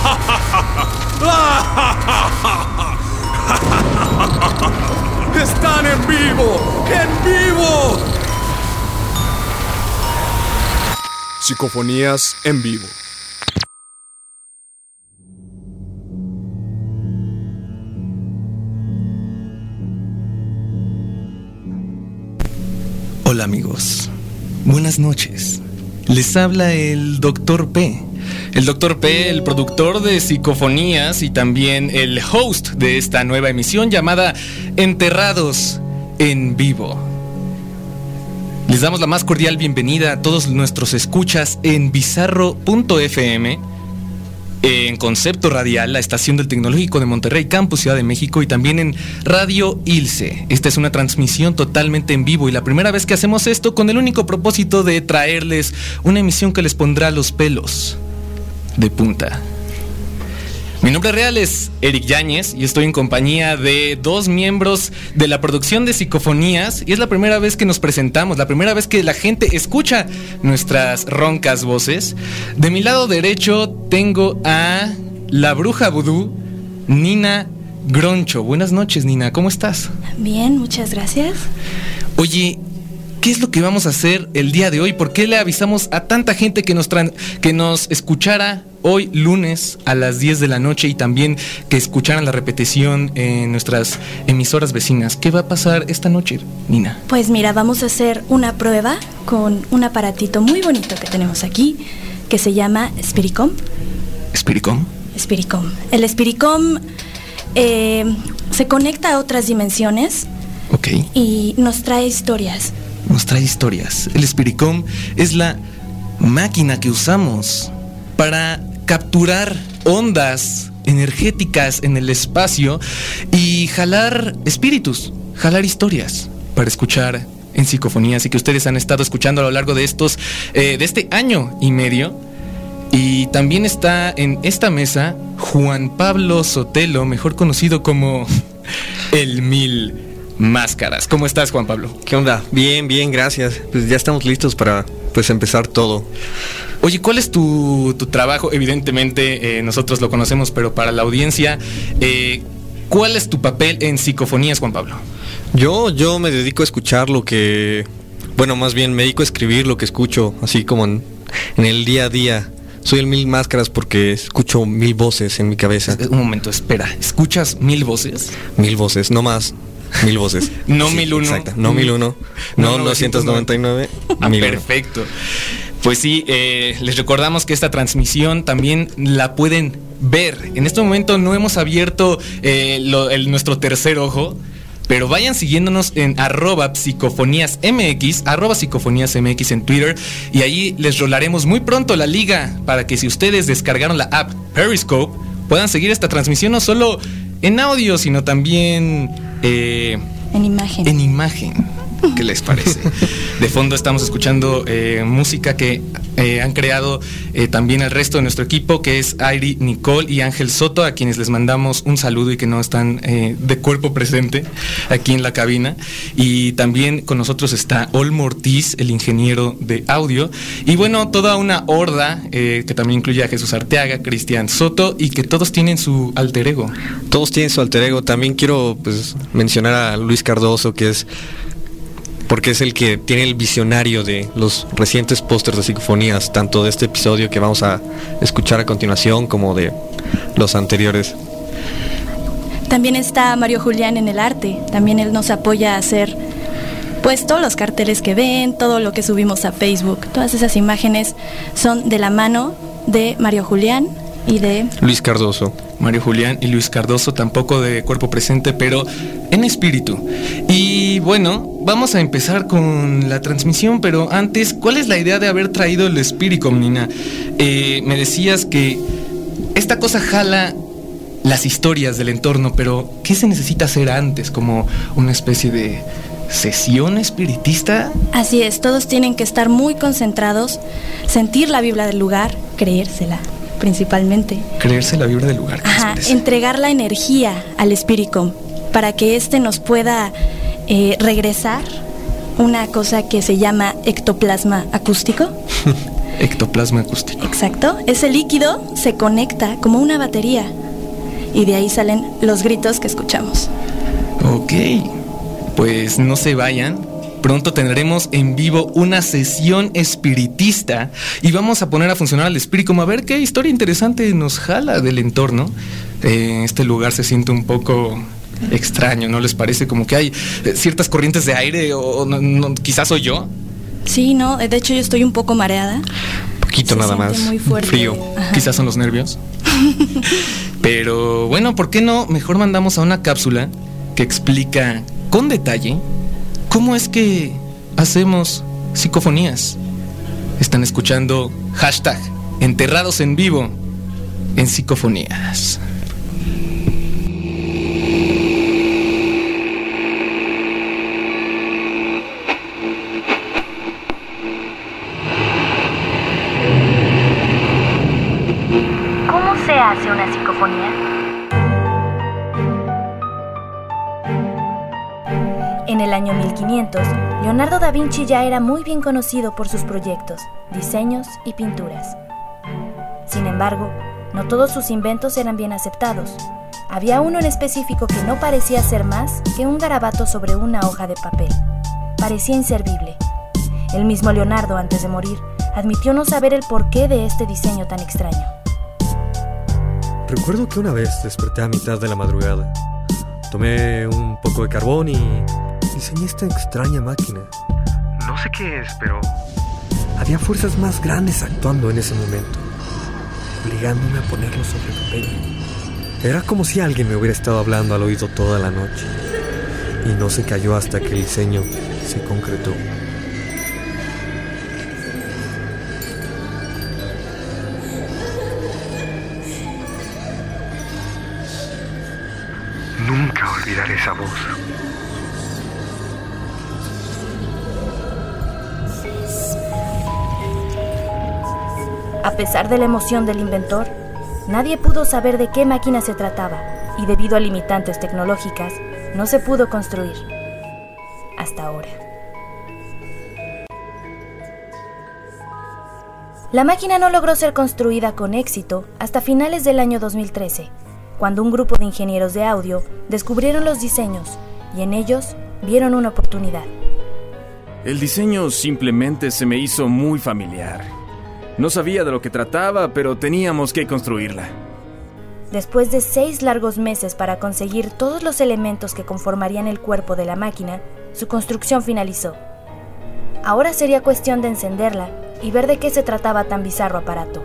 ¡Están en vivo! ¡En vivo! Psicofonías en vivo. Hola amigos, buenas noches. Les habla el Dr. P. El Dr. P, el productor de Psicofonías y también el host de esta nueva emisión llamada Enterrados en Vivo. Les damos la más cordial bienvenida a todos nuestros escuchas en bizarro.fm, en Concepto Radial, la estación del Tecnológico de Monterrey, Campus Ciudad de México, y también en Radio Ilse. Esta es una transmisión totalmente en vivo y la primera vez que hacemos esto con el único propósito de traerles una emisión que les pondrá los pelos de punta. Mi nombre real es Eric Yáñez y estoy en compañía de dos miembros de la producción de Psicofonías y es la primera vez que nos presentamos, la primera vez que la gente escucha nuestras roncas voces. De mi lado derecho tengo a la bruja vudú, Nina Groncho. Buenas noches, Nina, ¿cómo estás? Bien, muchas gracias. Oye, ¿Qué es lo que vamos a hacer el día de hoy? ¿Por qué le avisamos a tanta gente que nos, que nos escuchara hoy lunes a las 10 de la noche y también que escucharan la repetición en nuestras emisoras vecinas? ¿Qué va a pasar esta noche, Nina? Pues mira, vamos a hacer una prueba con un aparatito muy bonito que tenemos aquí que se llama Spiricom. ¿Spiricom? Spiricom. El Spiricom eh, se conecta a otras dimensiones. Ok. Y nos trae historias nos trae historias. El Spiricom es la máquina que usamos para capturar ondas energéticas en el espacio y jalar espíritus, jalar historias para escuchar en psicofonías y que ustedes han estado escuchando a lo largo de estos eh, de este año y medio. Y también está en esta mesa Juan Pablo Sotelo, mejor conocido como el Mil máscaras. ¿Cómo estás, Juan Pablo? ¿Qué onda? Bien, bien, gracias. Pues ya estamos listos para pues empezar todo. Oye, ¿cuál es tu, trabajo? Evidentemente eh, nosotros lo conocemos, pero para la audiencia, eh, ¿cuál es tu papel en psicofonías, Juan Pablo? Yo, yo me dedico a escuchar lo que, bueno, más bien me dedico a escribir lo que escucho, así como en, en el día a día. Soy el mil máscaras porque escucho mil voces en mi cabeza. Un momento, espera. ¿Escuchas mil voces? Mil voces, no más. Mil voces. no mil uno. Exacto. No mil uno. No, 299. Ah, perfecto. Pues sí, eh, les recordamos que esta transmisión también la pueden ver. En este momento no hemos abierto eh, nuestro tercer ojo. Pero vayan siguiéndonos en arroba psicofonías MX, arroba psicofonías MX en Twitter. Y ahí les rolaremos muy pronto la liga para que si ustedes descargaron la app Periscope, puedan seguir esta transmisión no solo en audio, sino también eh, en imagen. En imagen. ¿Qué les parece? De fondo estamos escuchando eh, música que eh, han creado eh, también el resto de nuestro equipo, que es Airi, Nicole y Ángel Soto, a quienes les mandamos un saludo y que no están de cuerpo presente aquí en la cabina. Y también con nosotros está Olmo Ortiz, el ingeniero de audio. Y bueno, toda una horda que también incluye a Jesús Arteaga, Cristian Soto y que todos tienen su alter ego. Todos tienen su alter ego. También quiero pues, mencionar a Luis Cardoso, que es porque es el que tiene el visionario de los recientes pósters de psicofonías, tanto de este episodio que vamos a escuchar a continuación como de los anteriores. También está Mario Julián en el arte, también él nos apoya a hacer pues todos los carteles que ven, todo lo que subimos a Facebook, todas esas imágenes son de la mano de Mario Julián y de Luis Cardoso. Mario Julián y Luis Cardoso, tampoco de cuerpo presente, pero en espíritu. Y bueno, vamos a empezar con la transmisión, pero antes, ¿cuál es la idea de haber traído el espíritu, Nina? Eh, me decías que esta cosa jala las historias del entorno, pero ¿qué se necesita hacer antes? Como una especie de sesión espiritista. Así es, todos tienen que estar muy concentrados, sentir la vibra del lugar, creérsela principalmente. Creerse la vibra del lugar. Ajá, entregar la energía al espíritu para que éste nos pueda eh, regresar una cosa que se llama ectoplasma acústico. Ectoplasma acústico. Exacto. Ese líquido se conecta como una batería y de ahí salen los gritos que escuchamos. Ok, pues no se vayan. Pronto tendremos en vivo una sesión espiritista y vamos a poner a funcionar al espíritu a ver qué historia interesante nos jala del entorno. Eh, este lugar se siente un poco extraño, ¿no les parece? Como que hay eh, ciertas corrientes de aire o no, quizás soy yo. Sí, no, de hecho yo estoy un poco mareada. Poquito nada más. Muy fuerte. Frío. Quizás son los nervios. Pero bueno, ¿por qué no? Mejor mandamos a una cápsula que explica con detalle cómo es que hacemos psicofonías. Están escuchando hashtag enterrados en vivo en psicofonías. En el año 1500, Leonardo da Vinci ya era muy bien conocido por sus proyectos, diseños y pinturas. Sin embargo, no todos sus inventos eran bien aceptados. Había uno en específico que no parecía ser más que un garabato sobre una hoja de papel. Parecía inservible. El mismo Leonardo, antes de morir, admitió no saber el porqué de este diseño tan extraño. Recuerdo que una vez desperté a mitad de la madrugada. Tomé un poco de carbón y diseñé esta extraña máquina. No sé qué es, pero había fuerzas más grandes actuando en ese momento, obligándome a ponerlo sobre papel. Era como si alguien me hubiera estado hablando al oído toda la noche. Y no se cayó hasta que el diseño se concretó. Nunca olvidaré esa voz. A pesar de la emoción del inventor, nadie pudo saber de qué máquina se trataba y debido a limitantes tecnológicas, no se pudo construir. Hasta ahora. La máquina no logró ser construida con éxito hasta finales del año 2013, cuando un grupo de ingenieros de audio descubrieron los diseños y en ellos vieron una oportunidad. El diseño simplemente se me hizo muy familiar no sabía de lo que trataba, pero teníamos que construirla. Después de seis largos meses para conseguir todos los elementos que conformarían el cuerpo de la máquina, su construcción finalizó. Ahora sería cuestión de encenderla y ver de qué se trataba tan bizarro aparato.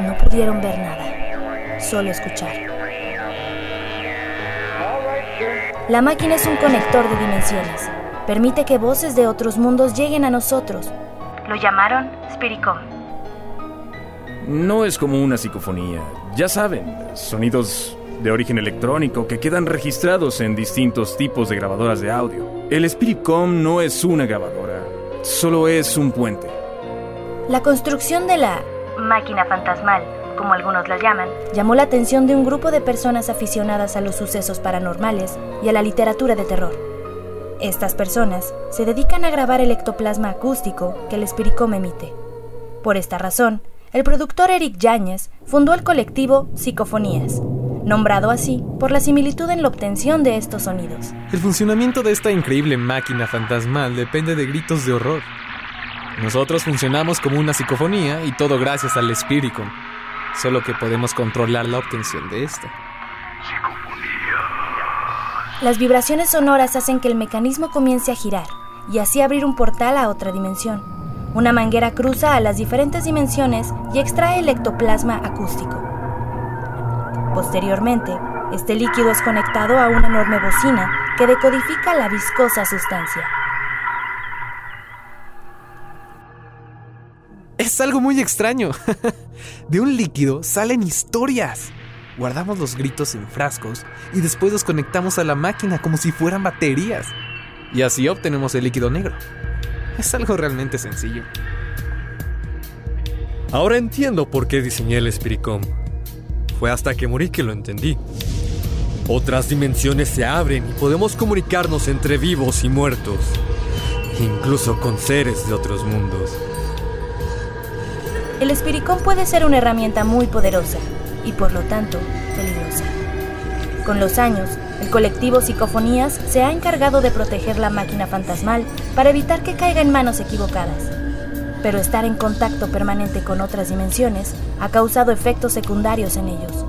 No pudieron ver nada, solo escuchar. La máquina es un conector de dimensiones permite que voces de otros mundos lleguen a nosotros. Lo llamaron Spiricom. No es como una psicofonía. Ya saben, sonidos de origen electrónico que quedan registrados en distintos tipos de grabadoras de audio. El Spiricom no es una grabadora, solo es un puente. La construcción de la máquina fantasmal, como algunos la llaman, llamó la atención de un grupo de personas aficionadas a los sucesos paranormales y a la literatura de terror. Estas personas se dedican a grabar el ectoplasma acústico que el Espiricom emite. Por esta razón, el productor Eric Yáñez fundó el colectivo Psicofonías, nombrado así por la similitud en la obtención de estos sonidos. El funcionamiento de esta increíble máquina fantasmal depende de gritos de horror. Nosotros funcionamos como una psicofonía y todo gracias al Espiricom, solo que podemos controlar la obtención de esta. Las vibraciones sonoras hacen que el mecanismo comience a girar y así abrir un portal a otra dimensión. Una manguera cruza a las diferentes dimensiones y extrae el ectoplasma acústico. Posteriormente, este líquido es conectado a una enorme bocina que decodifica la viscosa sustancia. Es algo muy extraño. De un líquido salen historias guardamos los gritos en frascos y después los conectamos a la máquina como si fueran baterías. Y así obtenemos el líquido negro. Es algo realmente sencillo. Ahora entiendo por qué diseñé el Spiricom. Fue hasta que morí que lo entendí. Otras dimensiones se abren y podemos comunicarnos entre vivos y muertos. incluso con seres de otros mundos. El espiricón puede ser una herramienta muy poderosa y por lo tanto peligrosa. Con los años, el colectivo Psicofonías se ha encargado de proteger la máquina fantasmal para evitar que caiga en manos equivocadas. Pero estar en contacto permanente con otras dimensiones ha causado efectos secundarios en ellos.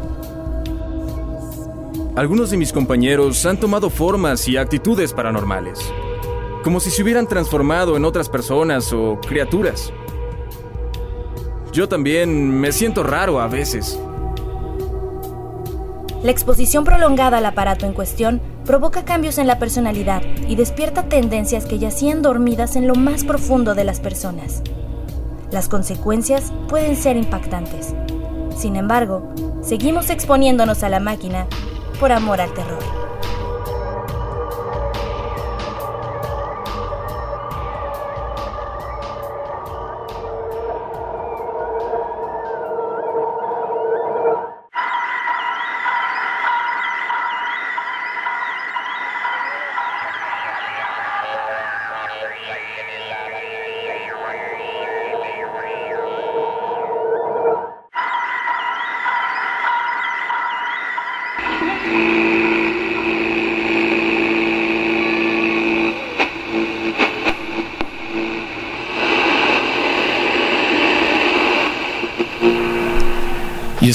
Algunos de mis compañeros han tomado formas y actitudes paranormales, como si se hubieran transformado en otras personas o criaturas. Yo también me siento raro a veces. La exposición prolongada al aparato en cuestión provoca cambios en la personalidad y despierta tendencias que yacían dormidas en lo más profundo de las personas. Las consecuencias pueden ser impactantes. Sin embargo, seguimos exponiéndonos a la máquina por amor al terror.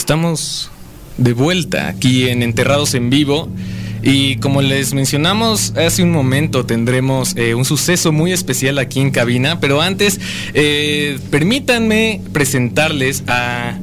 Estamos de vuelta aquí en Enterrados en Vivo. Y como les mencionamos hace un momento, tendremos eh, un suceso muy especial aquí en cabina. Pero antes, eh, permítanme presentarles a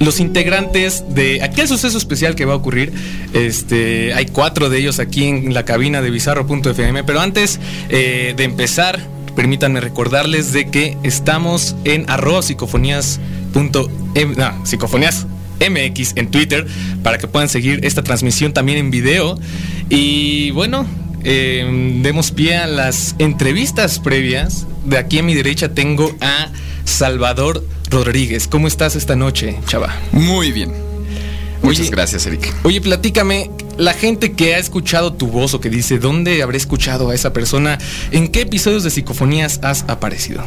los integrantes de aquel suceso especial que va a ocurrir. Este, hay cuatro de ellos aquí en la cabina de bizarro.fm. Pero antes eh, de empezar, permítanme recordarles de que estamos en arroba psicofonías. no, psicofonías MX en Twitter para que puedan seguir esta transmisión también en video. Y bueno, eh, demos pie a las entrevistas previas. De aquí a mi derecha tengo a Salvador Rodríguez. ¿Cómo estás esta noche, chava? Muy bien. Muchas Oye- gracias, Eric. Oye, platícame, la gente que ha escuchado tu voz o que dice, ¿dónde habré escuchado a esa persona? ¿En qué episodios de Psicofonías has aparecido?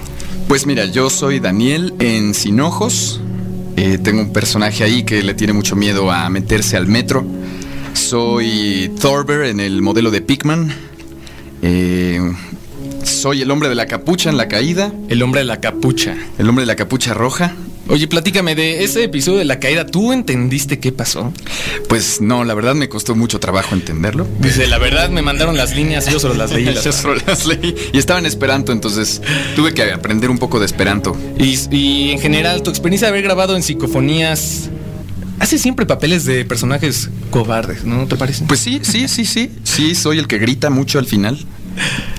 Pues mira, yo soy Daniel en Sin Ojos. Eh, tengo un personaje ahí que le tiene mucho miedo a meterse al metro. Soy Thorber en el modelo de Pikman. Eh, soy el hombre de la capucha en la caída. El hombre de la capucha. El hombre de la capucha roja. Oye, platícame de ese episodio de la caída. ¿Tú entendiste qué pasó? Pues no, la verdad me costó mucho trabajo entenderlo. Dice, la verdad me mandaron las líneas, yo solo las leí. las- Yo solo las leí y estaba en Esperanto, entonces tuve que aprender un poco de Esperanto. Y, y en general, tu experiencia de haber grabado en psicofonías hace siempre papeles de personajes cobardes, ¿no te parece? Pues sí, sí, sí, sí. Sí, soy el que grita mucho al final.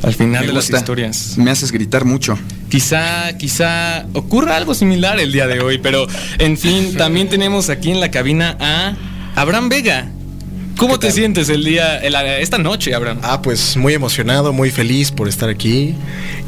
al final Me de las historias. Me haces gritar mucho. Quizá, quizá ocurra algo similar el día de hoy, pero en fin, también tenemos aquí en la cabina a Abraham Vega. ¿Cómo te sientes el día, el- esta noche, Abraham? Ah, pues muy emocionado, muy feliz por estar aquí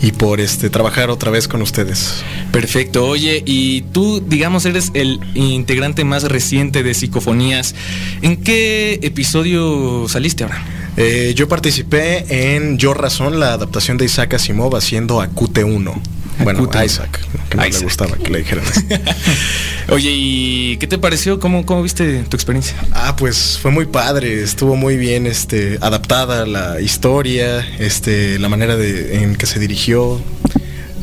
y por este trabajar otra vez con ustedes. Perfecto, oye, y tú, digamos, eres el integrante más reciente de Psicofonías. ¿En qué episodio saliste, Abraham? Eh, yo participé en Yo Razón, la adaptación de Isaac Asimov haciendo a QT1. Bueno, QT1. Isaac, que no Isaac. le gustaba que le dijeran así. Oye, ¿y qué te pareció? ¿Cómo, cómo viste tu experiencia? Ah, pues fue muy padre, estuvo muy bien este, adaptada la historia, este, la manera de, en que se dirigió,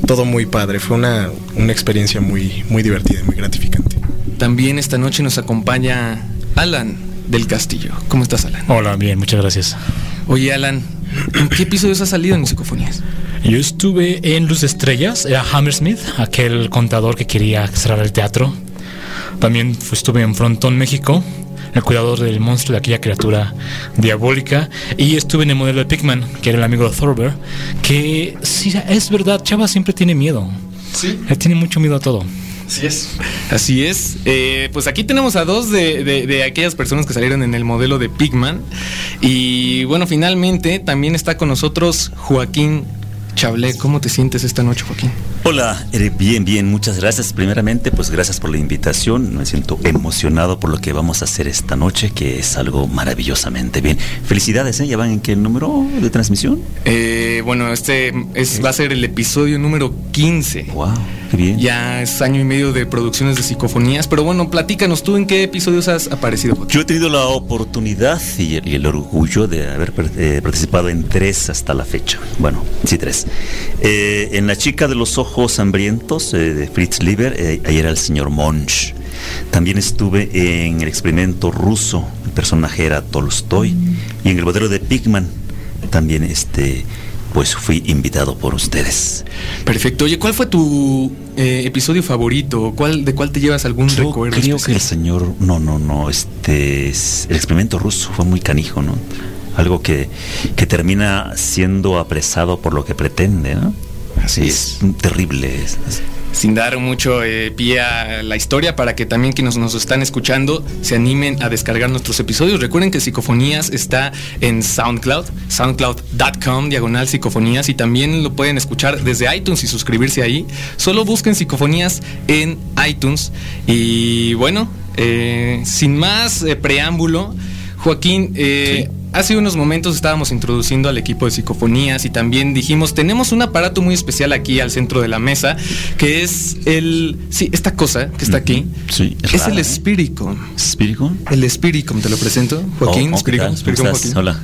todo muy padre, fue una, una experiencia muy, muy divertida y muy gratificante. También esta noche nos acompaña Alan del Castillo. ¿Cómo estás, Alan? Hola, bien, muchas gracias. Oye, Alan, ¿en qué episodios has salido en Psicofonías? Yo estuve en Luz de Estrellas, era Hammersmith, aquel contador que quería cerrar el teatro. También estuve en Frontón, México, el cuidador del monstruo de aquella criatura diabólica. Y estuve en el modelo de Pigman, que era el amigo de Thorber, que sí, es verdad, Chava siempre tiene miedo. Sí, Él tiene mucho miedo a todo. Sí es. Así es. Eh, pues aquí tenemos a dos de, de- de aquellas personas que salieron en el modelo de Pigman. Y bueno, finalmente también está con nosotros Joaquín Chablé. ¿Cómo te sientes esta noche, Joaquín? Hola, eh, bien, bien, muchas gracias. Primeramente, pues gracias por la invitación. Me siento emocionado por lo que vamos a hacer esta noche, que es algo maravillosamente bien. Felicidades, ¿eh? ¿Ya van en qué número de transmisión? Eh, bueno, este es, va a ser el episodio número 15. Wow, qué bien. Ya es año y medio de producciones de psicofonías, pero bueno, platícanos tú en qué episodios has aparecido. Yo he tenido la oportunidad y el, y el orgullo de haber eh, participado en tres hasta la fecha. Bueno, sí, tres. Eh, en La chica de los ojos hambrientos eh, de Fritz Lieber, eh, ahí era el señor Monch. También estuve en el experimento ruso, el personaje era Tolstoy, y en el modelo de Pigman, también este, pues fui invitado por ustedes. Perfecto. Oye, ¿cuál fue tu eh, episodio favorito? ¿Cuál, ¿De cuál te llevas algún Yo recuerdo? creo especial? que el señor, no, no, no, este, es- el experimento ruso fue muy canijo, ¿no? Algo que, que termina siendo apresado por lo que pretende, ¿no? Así es. Terrible. es- es- Sin dar mucho eh, pie a la historia para que también quienes nos están escuchando se animen a descargar nuestros episodios. Recuerden que Psicofonías está en SoundCloud, soundcloud.com, diagonal Psicofonías, y también lo pueden escuchar desde iTunes y suscribirse ahí. Solo busquen Psicofonías en iTunes. Y bueno, eh, sin más eh, preámbulo, Joaquín, eh, hace unos momentos estábamos introduciendo al equipo de psicofonías y también dijimos, tenemos un aparato muy especial aquí al centro de la mesa, que es el... Sí, esta cosa que está aquí. Sí, Es, rara, el ¿eh? Spiricom. ¿Spiricom? El Spiricom, te lo presento. Joaquín, Oh, oh, ¿qué Spiricom. Joaquín. Hola.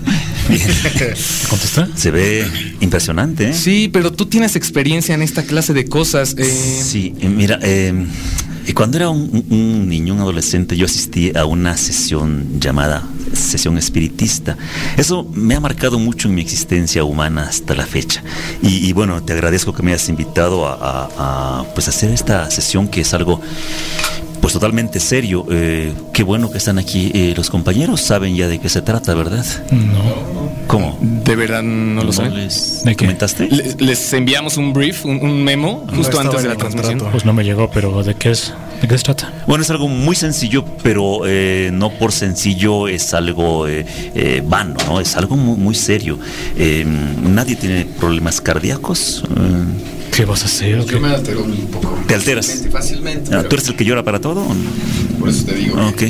Bien. ¿Contesta? Se ve impresionante, ¿eh? Sí, pero tú tienes experiencia en esta clase de cosas. eh, Sí, eh, mira, eh, cuando era un, niño, un adolescente, yo asistí a una sesión llamada sesión espiritista. Eso me ha marcado mucho en mi existencia humana hasta la fecha. Y, y bueno, te agradezco que me hayas invitado a, a- a, pues hacer esta sesión que es algo pues totalmente serio. Eh, qué bueno que están aquí eh, los compañeros, saben ya de qué se trata, ¿verdad? No. ¿Cómo? De verdad no lo sé. les ¿De qué? comentaste? Les, les enviamos un brief, un, un memo, justo estaba antes de la transmisión. contrato. Pues no me llegó, pero ¿de qué es? ¿De qué se trata? Bueno, es algo muy sencillo, pero eh, no por sencillo es algo eh, eh, vano, ¿no? Es algo muy, muy serio. Eh, nadie tiene problemas cardíacos. ¿Qué vas a hacer? o qué? me altero un poco. ¿Te alteras? Fácilmente. ah, ¿Tú eres el que llora para todo? o no? Por eso te digo. Ok.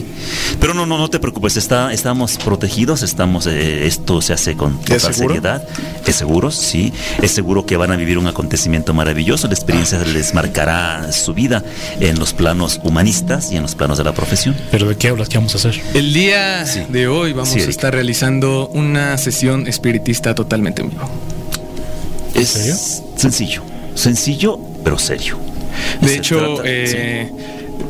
Pero no, no, no te preocupes, está, estamos protegidos, estamos, eh, esto se hace con total seriedad. Es seguro, sí. Es seguro que van a vivir un acontecimiento maravilloso. La experiencia les marcará su vida en los planos humanistas y en los planos de la profesión. ¿Pero de qué hablas? ¿Qué vamos a hacer? El día Sí. de hoy vamos Sí, a estar realizando una sesión espiritista totalmente en vivo. Es serio? sencillo, sencillo, pero serio. De Se hecho, trata- eh,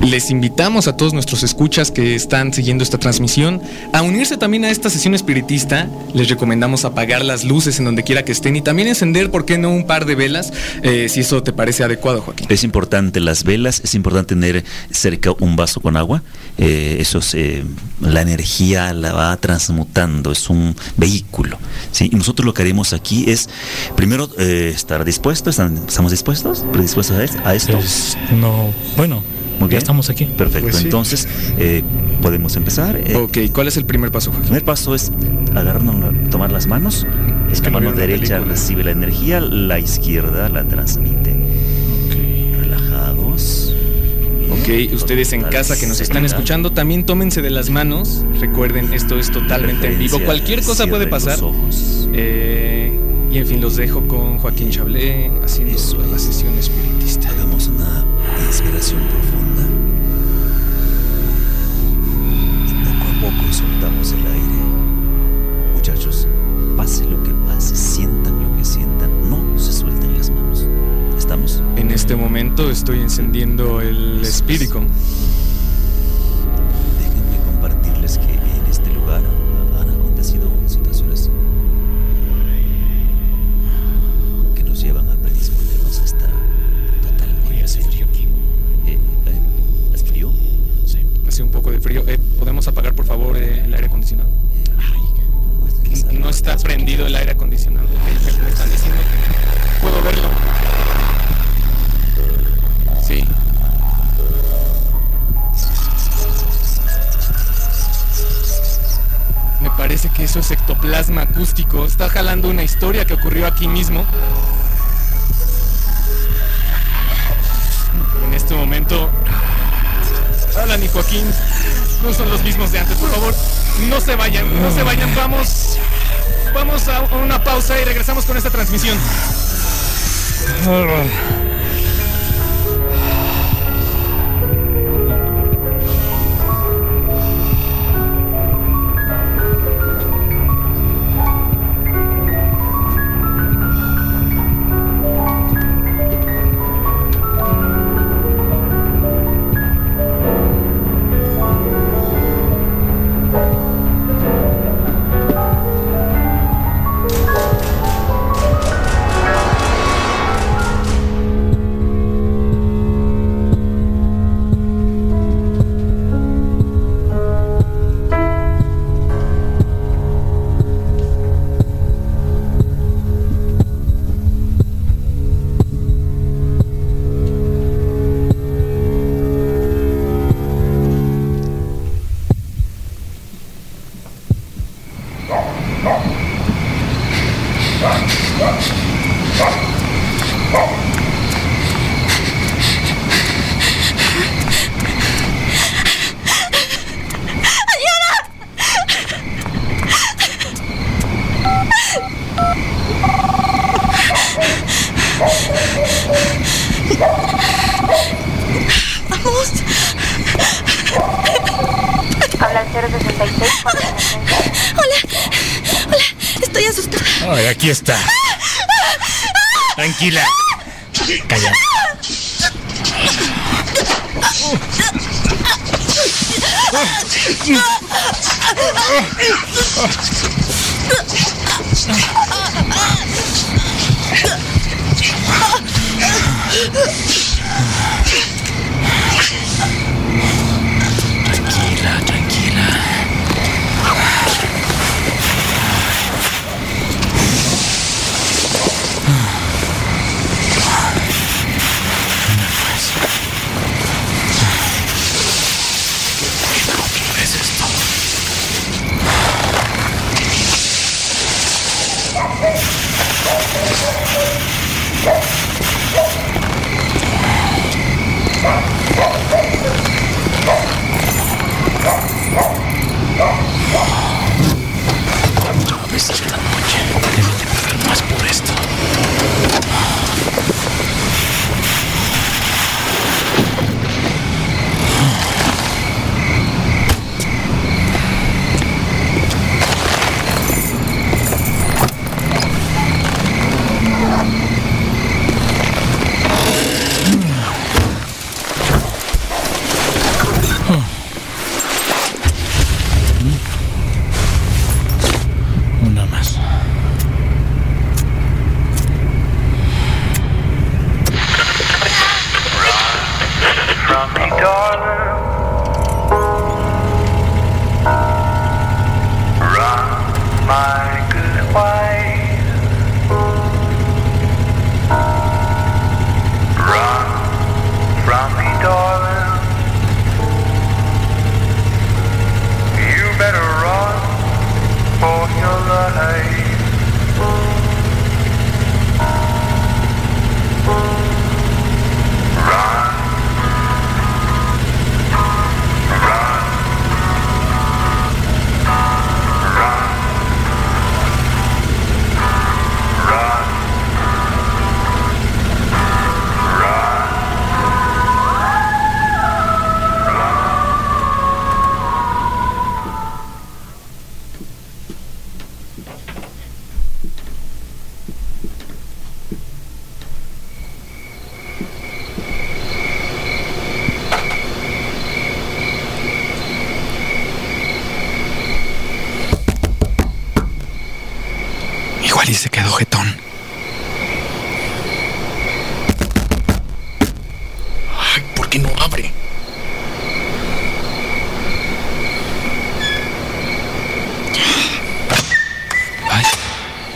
les invitamos a todos nuestros escuchas que están siguiendo esta transmisión a unirse también a esta sesión espiritista. Les recomendamos apagar las luces en donde quiera que estén y también encender, ¿por qué no, un par de velas? eh, si eso te parece adecuado, Joaquín. Es importante las velas, es importante tener cerca un vaso con agua. eh, eso es, eh, la energía la va transmutando, es un vehículo. ¿sí? Y nosotros lo que haremos aquí es, primero, eh, estar dispuestos, ¿están- ¿estamos dispuestos? ¿Predispuestos a a esto? Pues, no, bueno, Muy ya bien. estamos aquí. Perfecto, Pues sí. entonces eh, podemos empezar. Eh, Ok, ¿cuál es el primer paso, El Joaquín? primer paso es agarrarnos, tomar las manos. Es que la no mano derecha película. recibe la energía, la izquierda la transmite. Relajados. Ok, ustedes en casa que nos están escuchando, también tómense de las manos. Recuerden, esto es totalmente en vivo. Cualquier cosa puede pasar. los ojos. Eh, y en fin, los dejo con Joaquín Chablé haciendo Eso la es. sesión espiritista. Estoy encendiendo el espíritu. Una historia que ocurrió aquí mismo. En este momento. Alan y Joaquín no son los mismos de antes. Por favor, no se vayan, no se vayan. Vamos. Vamos a una pausa y regresamos con esta transmisión.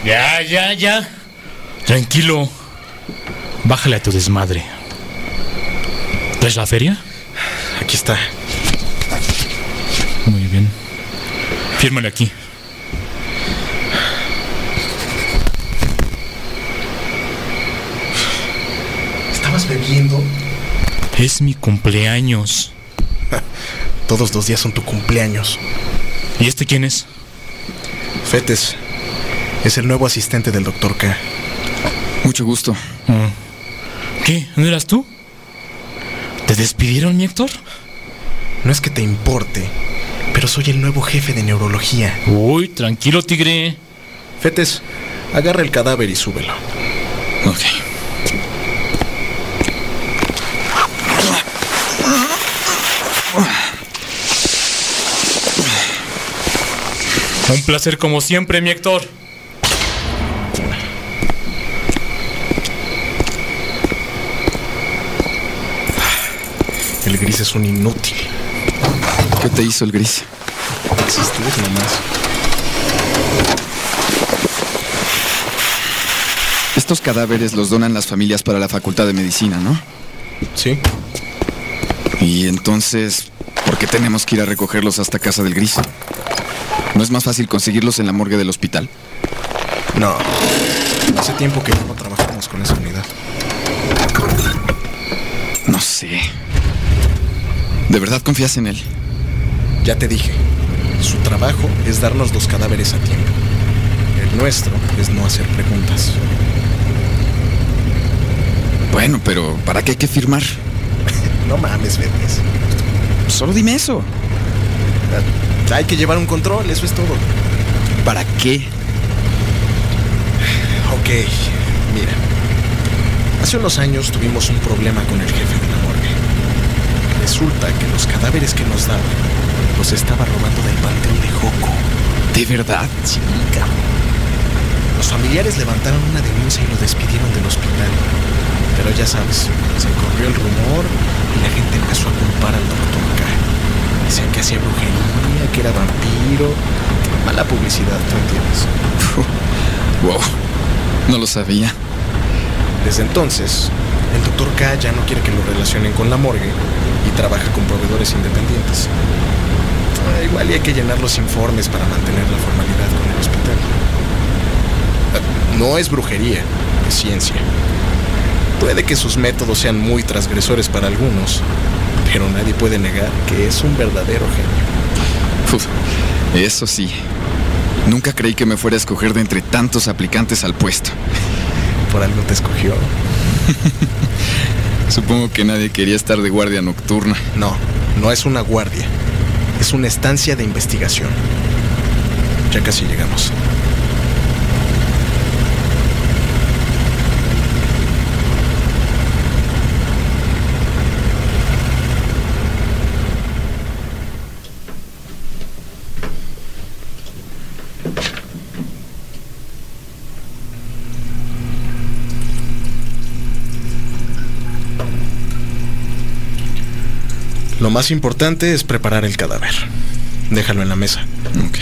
Ya, ya, ya. Tranquilo. Bájale a tu desmadre. ¿Traes la feria? Aquí está. Muy bien. Fírmale aquí. ¿Estabas bebiendo? Es mi cumpleaños. Todos los días son tu cumpleaños. ¿Y este quién es? Fetes es el nuevo asistente del doctor K. Mucho gusto. Ah. ¿Qué? ¿No eras tú? ¿Te despidieron, mi Héctor? No es que te importe, pero soy el nuevo jefe de neurología. Uy, tranquilo, tigre. Fetes, agarra el cadáver y súbelo. Ok. Un placer como siempre, mi Héctor. El gris es un inútil. ¿Qué te hizo el gris? Existir nomás. Estos cadáveres los donan las familias para la Facultad de Medicina, ¿no? Sí. Y entonces, ¿por qué tenemos que ir a recogerlos hasta casa del gris? ¿No es más fácil conseguirlos en la morgue del hospital? No. Hace tiempo que no trabajamos con esa unidad. No sé. ¿De verdad confías en él? Ya te dije, su trabajo es darnos los cadáveres a tiempo. El nuestro es no hacer preguntas. Bueno, pero ¿para qué hay que firmar? No mames, Fetes. Solo dime eso. Hay que llevar un control, eso es todo. ¿Para qué? Ok, mira. Hace unos años tuvimos un problema con el jefe. Resulta que los cadáveres que nos daban los estaba robando del panteón de Joco. ¿De verdad? Sí. Los familiares levantaron una denuncia y lo despidieron del hospital. Pero ya sabes, se corrió el rumor y la gente empezó a culpar al doctor K. Decían que hacía brujería, que era vampiro. Mala publicidad, ¿tú entiendes? wow, no lo sabía. Desde entonces, el doctor K ya no quiere que lo relacionen con la morgue trabaja con proveedores independientes. Ah, igual y hay que llenar los informes para mantener la formalidad con el hospital. Ah, No es brujería, es ciencia. Puede que sus métodos sean muy transgresores para algunos, pero nadie puede negar que es un verdadero genio. Uf, eso sí. Nunca creí que me fuera a escoger de entre tantos aplicantes al puesto. Por algo te escogió. Supongo que nadie quería estar de guardia nocturna. No, no es una guardia. Es una estancia de investigación. Ya casi llegamos. Lo más importante es preparar el cadáver. Déjalo en la mesa. Ok.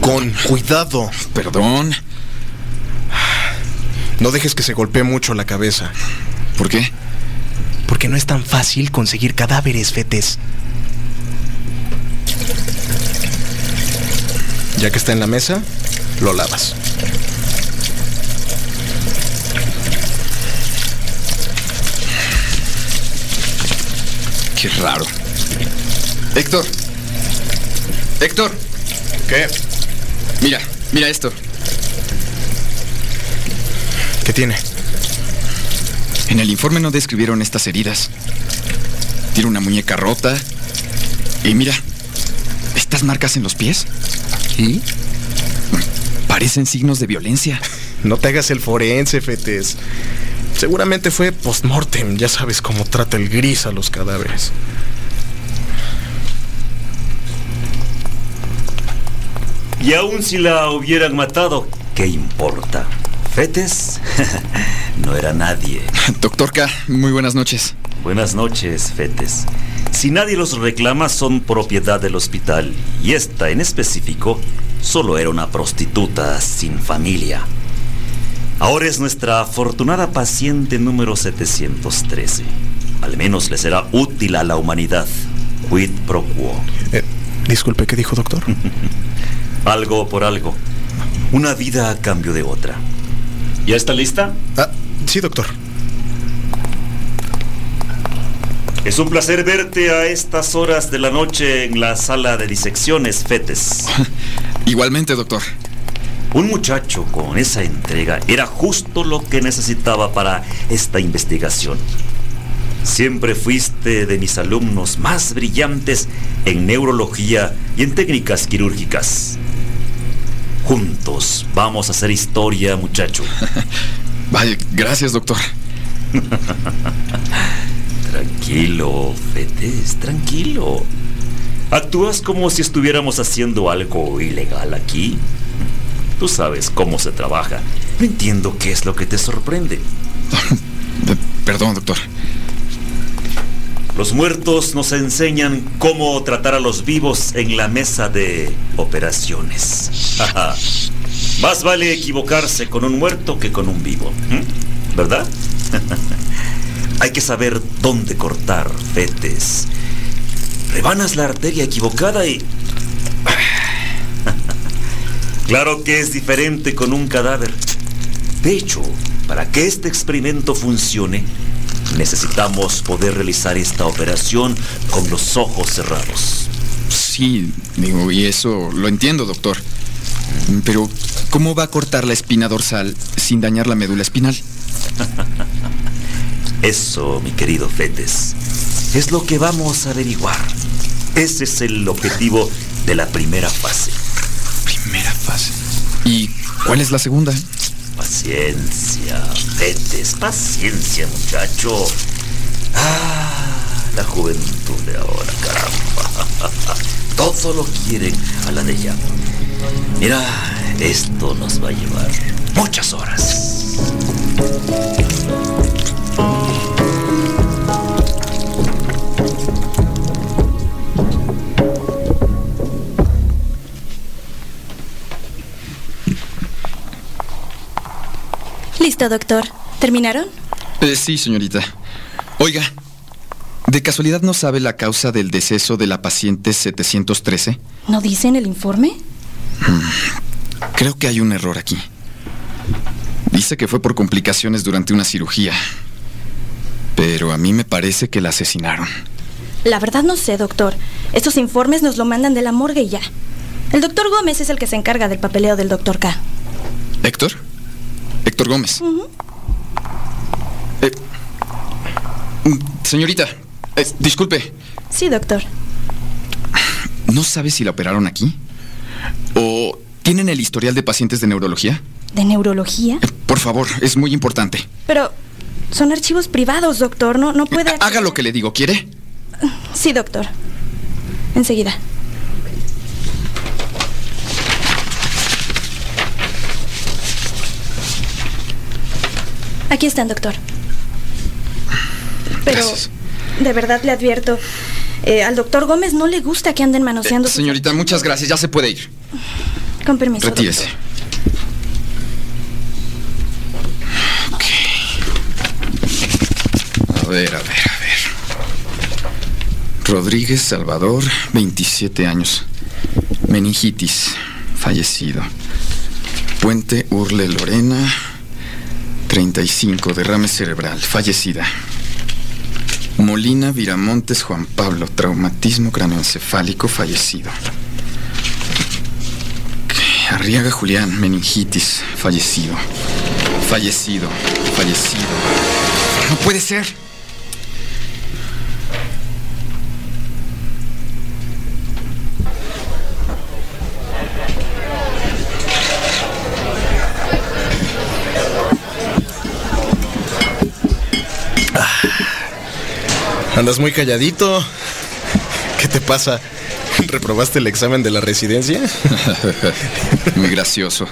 Con cuidado. Perdón. No dejes que se golpee mucho la cabeza. ¿Por qué? Porque no es tan fácil conseguir cadáveres, Fetes. Ya que está en la mesa, lo lavas. Qué raro. Héctor. Héctor. ¿Qué? Mira, mira esto. ¿Qué tiene? En el informe no describieron estas heridas. Tiene una muñeca rota. Y mira, estas marcas en los pies. ¿Y? Parecen signos de violencia. No te hagas el forense, Fetes. Seguramente fue post-mortem. Ya sabes cómo trata el gris a los cadáveres. Y aun si la hubieran matado, ¿qué importa? Fetes no era nadie. Doctor K, muy buenas noches. Buenas noches, Fetes. Si nadie los reclama, son propiedad del hospital. Y esta en específico solo era una prostituta sin familia. Ahora es nuestra afortunada paciente número 713. Al menos le será útil a la humanidad. Quid pro quo. Eh, disculpe, ¿qué dijo, doctor? Algo por algo. Una vida a cambio de otra. ¿Ya está lista? Ah, Sí, doctor. Es un placer verte a estas horas de la noche en la sala de disecciones, Fetes. Igualmente, doctor. Un muchacho con esa entrega era justo lo que necesitaba para esta investigación. Siempre fuiste de mis alumnos más brillantes en neurología y en técnicas quirúrgicas. Juntos vamos a hacer historia, muchacho. Vaya, gracias, doctor. Tranquilo, Fetes, tranquilo. ¿Actúas como si estuviéramos haciendo algo ilegal aquí? Tú sabes cómo se trabaja. No entiendo qué es lo que te sorprende. Perdón, doctor. Los muertos nos enseñan cómo tratar a los vivos en la mesa de operaciones. Más vale equivocarse con un muerto que con un vivo. ¿verdad? Hay que saber dónde cortar, fetes. Rebanas la arteria equivocada y... claro que es diferente con un cadáver. De hecho, para que este experimento funcione, necesitamos poder realizar esta operación con los ojos cerrados. Sí, digo, y eso lo entiendo, doctor. Pero, ¿cómo va a cortar la espina dorsal sin dañar la médula espinal? Eso, mi querido Fetes, es lo que vamos a averiguar. Ese es el objetivo de la primera fase. Primera fase. ¿Y cuál es la segunda? Paciencia, Fetes, paciencia, muchacho. Ah, la juventud de ahora, caramba. Todo lo quieren a la de ya. Mira, esto nos va a llevar muchas horas. Listo, doctor. ¿Terminaron? Eh, sí, señorita. Oiga, ¿de casualidad no sabe la causa del deceso de la paciente 713? ¿No dice en el informe? Creo que hay un error aquí. Dice que fue por complicaciones durante una cirugía. Pero a mí me parece que la asesinaron. La verdad no sé, doctor. Estos informes nos lo mandan de la morgue y ya. El doctor Gómez es el que se encarga del papeleo del doctor K. ¿Héctor? Héctor Gómez. Eh, mm, señorita, eh, disculpe, Sí, doctor. ¿no sabe si la operaron aquí? ¿O tienen el historial de pacientes de neurología? ¿De neurología? Por favor, es muy importante. Pero son archivos privados, doctor. No, no puede... Haga lo que le digo, ¿quiere? Sí, doctor. Enseguida. Aquí están, doctor. Pero de verdad le advierto, eh, al doctor Gómez no le gusta que anden manoseando. sus- Señorita, muchas gracias, ya se puede ir. Con permiso. Retírese. Ok. A ver, a ver, a ver. Rodríguez Salvador, 27 años. Meningitis, fallecido. Puente Urle Lorena, 35, derrame cerebral, fallecida. Molina Viramontes Juan Pablo, traumatismo cráneoencefálico, fallecido. Arriaga Julián, meningitis, fallecido. Fallecido, fallecido. No puede ser. Andas muy calladito. ¿Qué te pasa? ¿Reprobaste el examen de la residencia? Muy gracioso.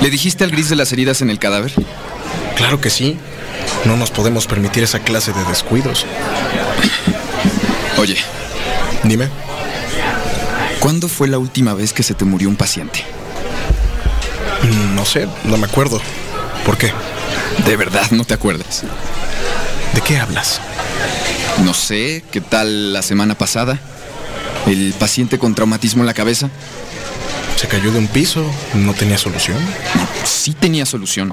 ¿Le dijiste al gris de las heridas en el cadáver? Claro que sí. No nos podemos permitir esa clase de descuidos. Oye, Dime. ¿cuándo fue la última vez que se te murió un paciente? Mm, No sé, no me acuerdo. ¿Por qué? ¿De verdad no te acuerdas? ¿De qué hablas? No sé, ¿qué tal la semana pasada? ¿El paciente con traumatismo en la cabeza? Se cayó de un piso. No tenía solución. Sí tenía solución.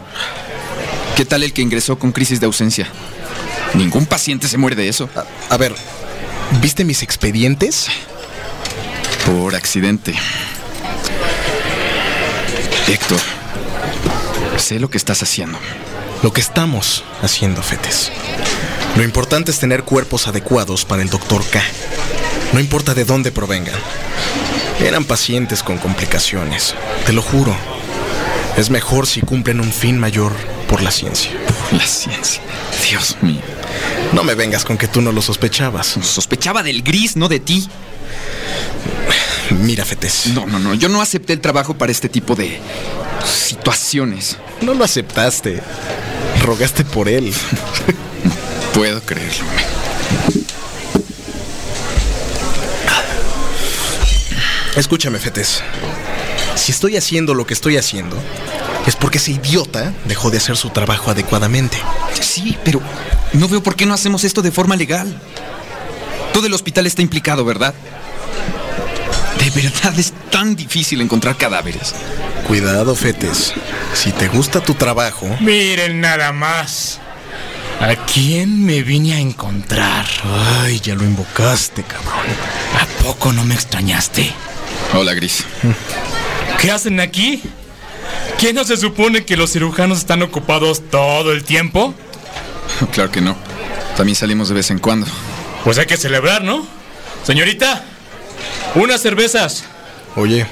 ¿Qué tal el que ingresó con crisis de ausencia? Ningún paciente se muere de eso. A, a ver, ¿viste mis expedientes? Por accidente. Héctor, sé lo que estás haciendo. Lo que estamos haciendo, Fetes. Lo importante es tener cuerpos adecuados para el doctor K. No importa de dónde provengan. Eran pacientes con complicaciones, te lo juro. Es mejor si cumplen un fin mayor por la ciencia. Por la ciencia. Dios mío. No me vengas con que tú no lo sospechabas. Sospechaba del gris, no de ti. Mira, Fetes. No, no, no. Yo no acepté el trabajo para este tipo de situaciones. No lo aceptaste. Rogaste por él. Puedo creerlo. Escúchame, Fetes. Si estoy haciendo lo que estoy haciendo, es porque ese idiota dejó de hacer su trabajo adecuadamente. Sí, pero no veo por qué no hacemos esto de forma legal. Todo el hospital está implicado, ¿verdad? De verdad es tan difícil encontrar cadáveres. Cuidado, Fetes. Si te gusta tu trabajo... Miren nada más. ¿A quién me vine a encontrar? Ay, ya lo invocaste, cabrón. ¿A poco no me extrañaste? Hola, Gris. ¿Qué hacen aquí? ¿Quién no se supone que los cirujanos están ocupados todo el tiempo? Claro que no. También salimos de vez en cuando. Pues hay que celebrar, ¿no? Señorita, unas cervezas. Oye,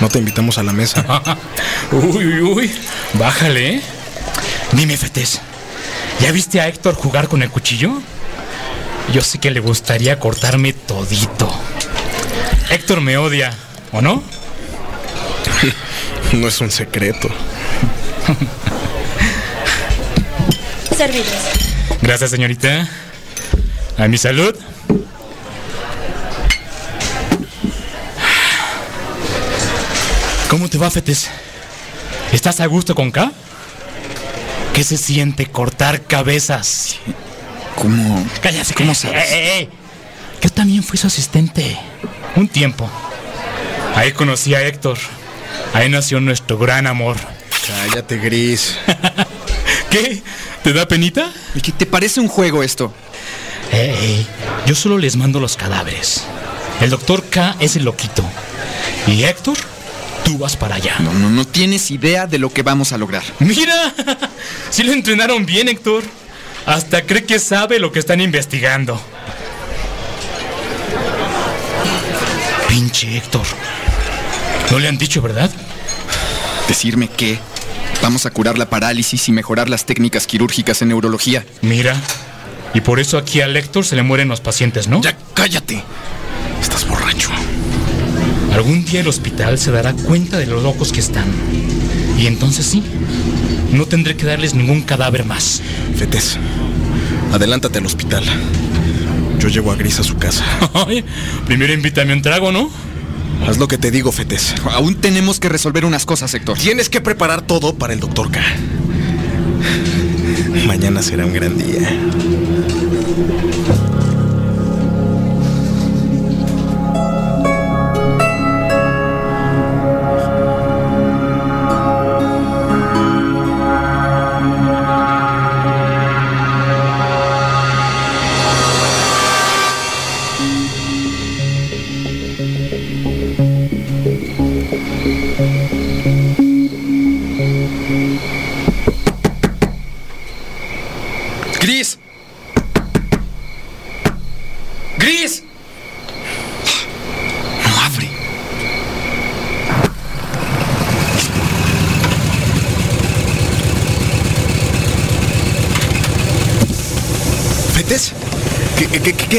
no te invitamos a la mesa. uy, uy, uy. Bájale, ¿eh? Dime, Fetes, ¿ya viste a Héctor jugar con el cuchillo? Yo sé que le gustaría cortarme todito. Héctor me odia, ¿o no? No es un secreto. Servidos. Gracias, señorita. A mi salud. ¿Cómo te va, Fetes? ¿Estás a gusto con K? ¿Qué se siente cortar cabezas? ¿Cómo? Cállate, ¿Cómo sabes? Eh, eh, eh. Yo también fui su asistente. Un tiempo. Ahí conocí a Héctor. Ahí nació nuestro gran amor. Cállate, Gris. ¿Qué? ¿Te da penita? ¿Y qué te parece un juego esto? Ey, yo solo les mando los cadáveres. El doctor K es el loquito. Y Héctor, tú vas para allá. No, no, no tienes idea de lo que vamos a lograr. Mira, sí lo entrenaron bien, Héctor. Hasta cree que sabe lo que están investigando. Pinche Héctor. No le han dicho, ¿verdad? Decirme que vamos a curar la parálisis y mejorar las técnicas quirúrgicas en neurología. Mira. Y por eso aquí al Héctor se le mueren los pacientes, ¿no? Ya cállate. Estás borracho. Algún día el hospital se dará cuenta de lo locos que están. Y entonces sí, no tendré que darles ningún cadáver más. Fetes, adelántate al hospital. Yo llevo a Gris a su casa. Primero invítame un trago, ¿no? Haz lo que te digo, Fetes. Aún tenemos que resolver unas cosas, Héctor. Tienes que preparar todo para el doctor K. Mañana será un gran día.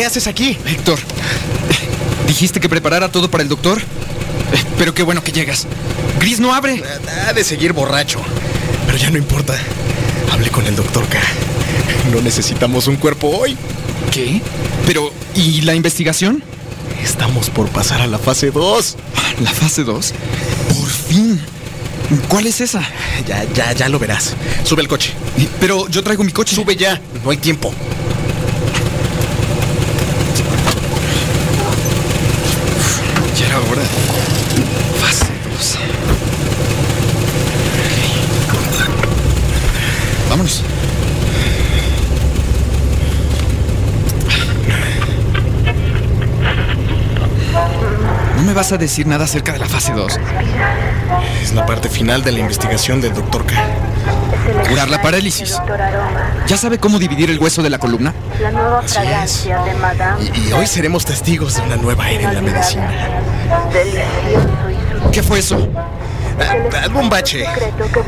Haces aquí? Héctor, ¿dijiste que preparara todo para el doctor? Pero qué bueno que llegas. Gris no abre. Ha de seguir borracho. Pero ya no importa. Hablé con el doctor K. No necesitamos un cuerpo hoy. ¿Qué? Pero, ¿y la investigación? Estamos por pasar a la fase 2. ¿La fase 2? Por fin. ¿Cuál es esa? Ya, ya, ya lo verás. Sube el coche. Pero yo traigo mi coche. Sube ya. No hay tiempo. Ya era hora. Fase 2. Vámonos. Vas a decir nada acerca de la fase 2. Es la parte final de la investigación del Dr. K. Curar la parálisis. ¿Ya sabe cómo dividir el hueso de la columna? La nueva fragancia de Madame. Y, y hoy seremos testigos de una nueva era en la medicina. ¿Qué fue eso? Ah, algún bache.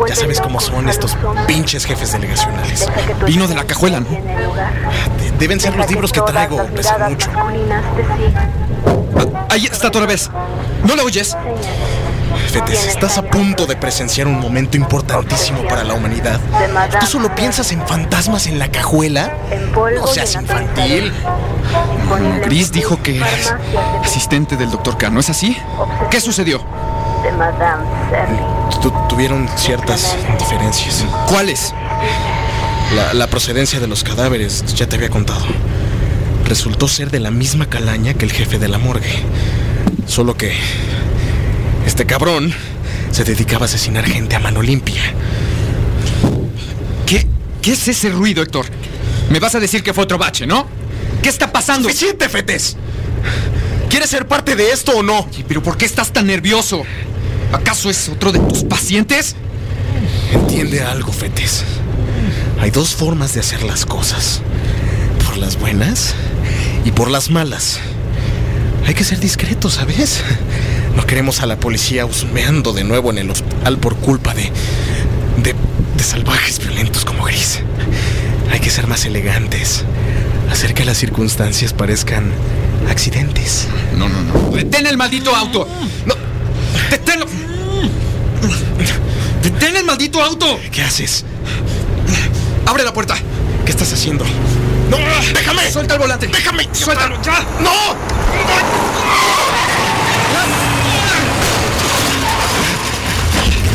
Ya sabes cómo son estos pinches jefes delegacionales. Vino de la cajuela, ¿no? De- Deben ser los libros que traigo. miradas mucho. Ah, ahí está otra vez. ¿No la oyes? Fetes, estás a punto de presenciar un momento importantísimo para la humanidad. ¿Tú solo piensas en fantasmas en la cajuela? No seas infantil. Gris dijo que de- asistente del doctor K, ¿no es así? ¿Qué sucedió? Tuvieron ciertas diferencias. ¿Cuáles? La procedencia de los cadáveres, ya te había contado. Resultó ser de la misma calaña que el jefe de la morgue. Solo que este cabrón se dedicaba a asesinar gente a mano limpia. ¿Qué, ¿Qué es ese ruido, Héctor? Me vas a decir que fue otro bache, ¿no? ¿Qué está pasando? ¡Suficiente, Fetes! ¿Quieres ser parte de esto o no? ¿Pero por qué estás tan nervioso? ¿Acaso es otro de tus pacientes? Entiende algo, Fetes. Hay dos formas de hacer las cosas. Por las buenas y por las malas. Hay que ser discretos, ¿sabes? No queremos a la policía husmeando de nuevo en el hospital por culpa de, de, de salvajes violentos como Gris. Hay que ser más elegantes. Hacer que las circunstancias parezcan accidentes. No, no, no. ¡Detén el maldito auto! ¡No! ¡Deténlo! ¡Detén el maldito auto! ¿Qué haces? ¡Abre la puerta! ¿Qué estás haciendo? ¡No! ¡Déjame! ¡Suelta el volante! ¡Déjame! ¡Suéltalo! ¡Ya! ¡No!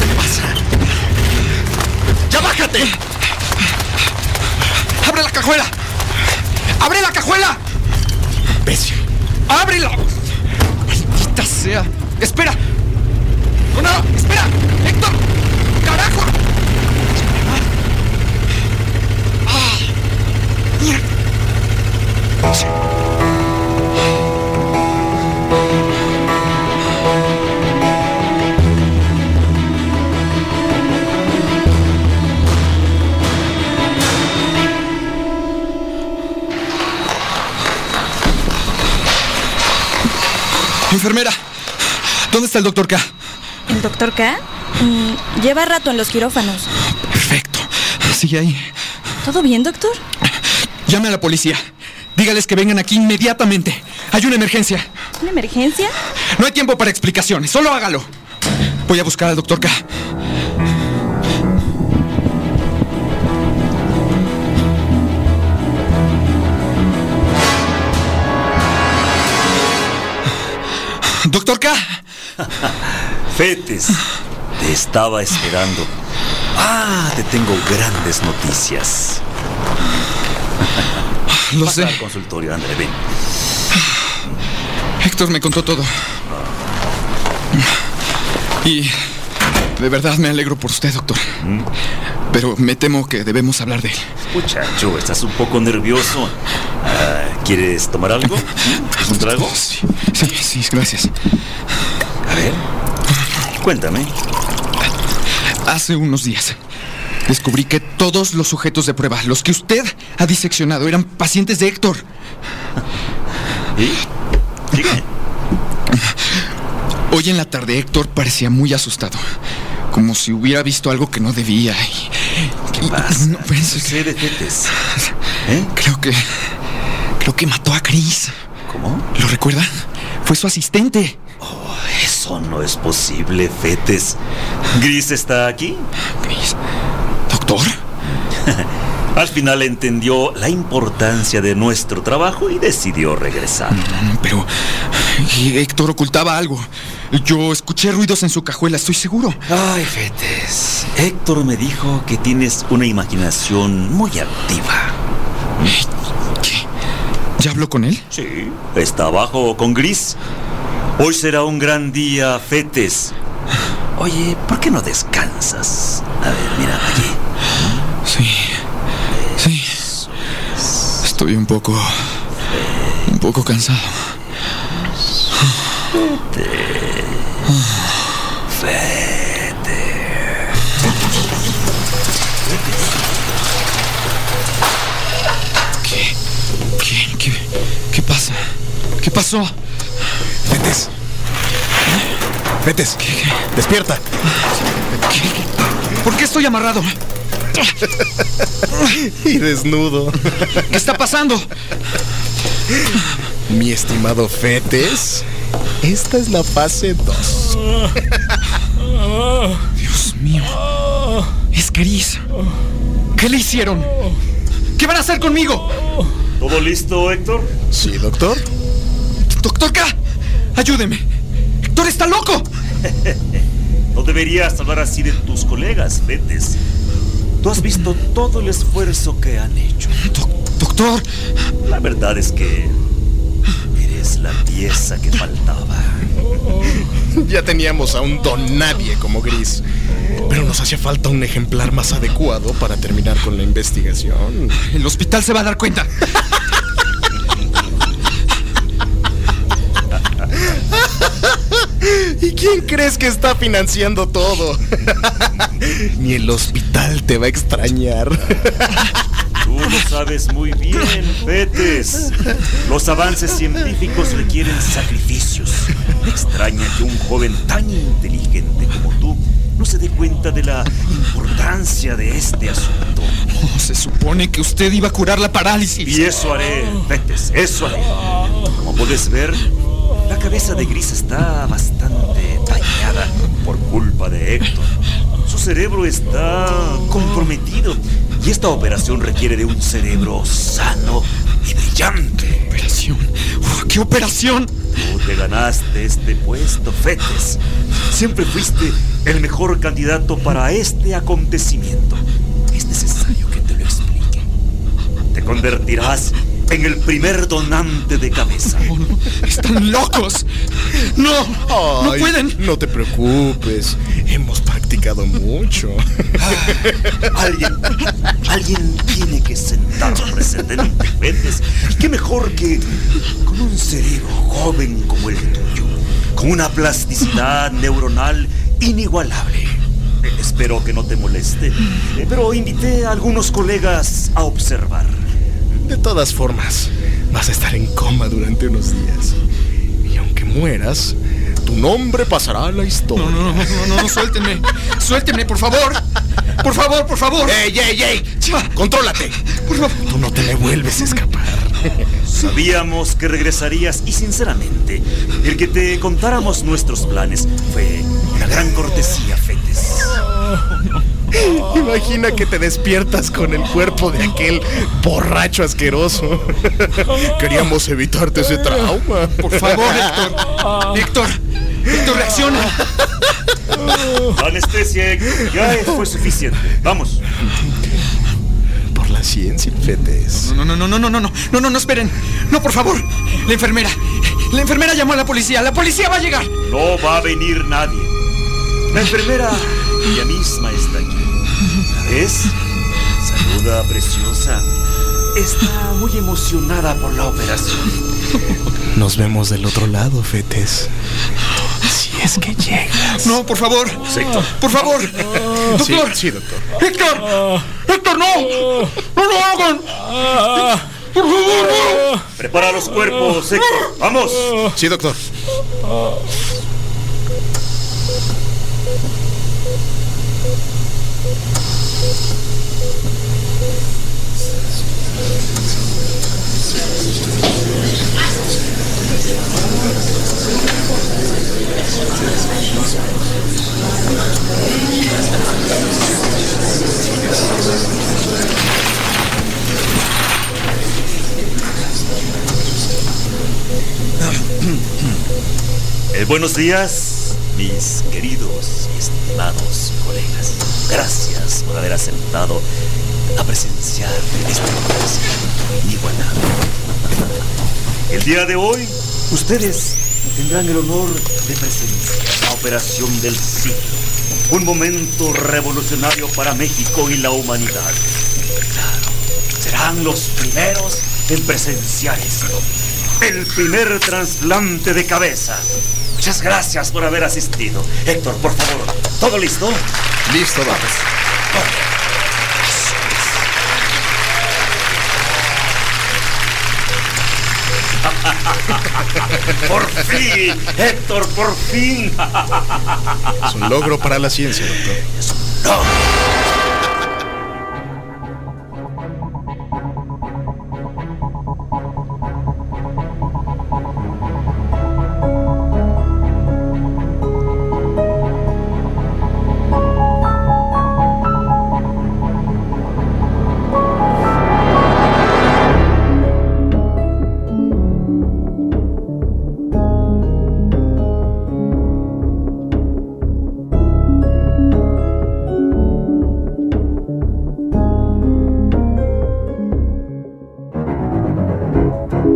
¿Qué te pasa? ¡Ya bájate! ¡Abre la cajuela! ¡Abre la cajuela! Imbécil. ¡Ábrela! ¡Maldita sea! ¡Espera! ¡No, no! ¡Espera! ¡Héctor! Enfermera, ¿dónde está el doctor K? ¿El doctor K? Mm, lleva rato en los quirófanos. Perfecto. Sigue ahí. ¿Todo bien, doctor? Llame a la policía. Dígales que vengan aquí inmediatamente. Hay una emergencia. ¿Una emergencia? No hay tiempo para explicaciones. Solo hágalo. Voy a buscar al doctor K. Doctor K. Fetes, te estaba esperando. Ah, te tengo grandes noticias. Lo Pasa sé. al consultorio, André, ven. Héctor me contó todo. Y de verdad me alegro por usted, doctor. Pero me temo que debemos hablar de él. Muchacho, estás un poco nervioso. Ah, ¿Quieres tomar algo? ¿Es un trago? Sí, sí, sí, gracias. A ver. Cuéntame. Hace unos días descubrí que todos los sujetos de prueba, los que usted ha diseccionado, eran pacientes de Héctor. ¿Y? Sigue. Hoy en la tarde Héctor parecía muy asustado, como si hubiera visto algo que no debía. y- ¿Qué y- pasa? no, ¿Qué sucede, Fetes? ¿Eh? creo que creo que mató a Chris. ¿Cómo? ¿Lo recuerda? Fue su asistente. Eso no es posible, Fetes. ¿Gris está aquí? Chris. Doctor, Al final entendió la importancia de nuestro trabajo y decidió regresar. No, pero Héctor ocultaba algo. Yo escuché ruidos en su cajuela, estoy seguro. Ay, Fetes. Héctor me dijo que tienes una imaginación muy activa. ¿Qué? ¿Ya habló con él? Sí. Está abajo con Gris. Hoy será un gran día, Fetes. Oye, ¿por qué no descansas? A ver, mira, allí. Sí. Sí. Estoy un poco. un poco cansado. ¿Qué? ¿Qué? ¿Qué? ¿Qué pasa? ¿Qué pasó? Fetes. Fetes. Despierta. ¿Por qué estoy amarrado? y desnudo. ¿Qué está pasando? Mi estimado Fetes, esta es la fase 2. Dios mío. Es gris. ¿Qué le hicieron? ¿Qué van a hacer conmigo? ¿Todo listo, Héctor? Sí, doctor. Doctor K, ayúdeme. Héctor está loco. No deberías hablar así de tus colegas, Fetes. Tú has visto todo el esfuerzo que han hecho. doctor. La verdad es que eres la pieza que faltaba. Ya teníamos a un don nadie como Gris. Pero nos hacía falta un ejemplar más adecuado para terminar con la investigación. El hospital se va a dar cuenta. Quién crees que está financiando todo? Ni el hospital te va a extrañar. Tú lo sabes muy bien, Fetes. Los avances científicos requieren sacrificios. Me extraña que un joven tan inteligente como tú no se dé cuenta de la importancia de este asunto. Oh, se supone que usted iba a curar la parálisis. Y eso haré, Fetes, eso haré. Como puedes ver, la cabeza de Gris está bastante dañada por culpa de Héctor. Su cerebro está comprometido y esta operación requiere de un cerebro sano y brillante. ¿Operación? Oh, ¿Qué operación? Tú te ganaste este puesto, Fetes. Siempre fuiste el mejor candidato para este acontecimiento. Es necesario que te lo explique. Te convertirás en el primer donante de cabeza. ¡Están locos! ¡No! ¡No pueden! No te preocupes. Hemos practicado mucho. Alguien, alguien tiene que sentar un precedente, Fetes. Y qué mejor que con un cerebro joven como el tuyo, con una plasticidad neuronal inigualable. Espero que no te moleste, eh, pero invité a algunos colegas a observar. De todas formas, vas a estar en coma durante unos días. Y aunque mueras, tu nombre pasará a la historia. No, no, no, no, no, no, suéltenme. Suéltenme, por favor. Por favor, por favor. ¡Ey, ey, ey! ¡Contrólate! Por favor. Tú no te me vuelves a escapar. Sabíamos que regresarías y sinceramente, el que te contáramos nuestros planes fue una gran cortesía, Fetes. Imagina que te despiertas con el cuerpo de aquel borracho asqueroso. Queríamos evitarte ese trauma. Por favor, Héctor. Héctor. Héctor, reacciona. Anestesia, ya fue suficiente. Vamos. Por la ciencia, Fetes. No, no, no, no, no, no, no, no, no, no, esperen. No, por favor. La enfermera. La enfermera llamó a la policía. La policía va a llegar. No va a venir nadie. La enfermera ella misma está aquí. ¿La ves? Saluda, preciosa. Está muy emocionada por la operación. Nos vemos del otro lado, Fetes. Si es que llegas. No, por favor. Héctor. Por favor. Sí, Doctor. sí, doctor. Héctor. Héctor, no. No lo hagan. Por favor, no. Prepara los cuerpos, Héctor. Vamos. Sí, doctor. Eh, buenos días, mis queridos estimados colegas. Gracias por haber aceptado a presenciar esta operación inigualable. El día de hoy, ustedes tendrán el honor de presenciar la operación del siglo. Un momento revolucionario para México y la humanidad. Claro, serán los primeros en presenciar esto. El primer trasplante de cabeza. Muchas gracias por haber asistido. Héctor, por favor, ¿todo listo? Listo, vamos. por fin, Héctor, por fin. Es un logro para la ciencia, doctor.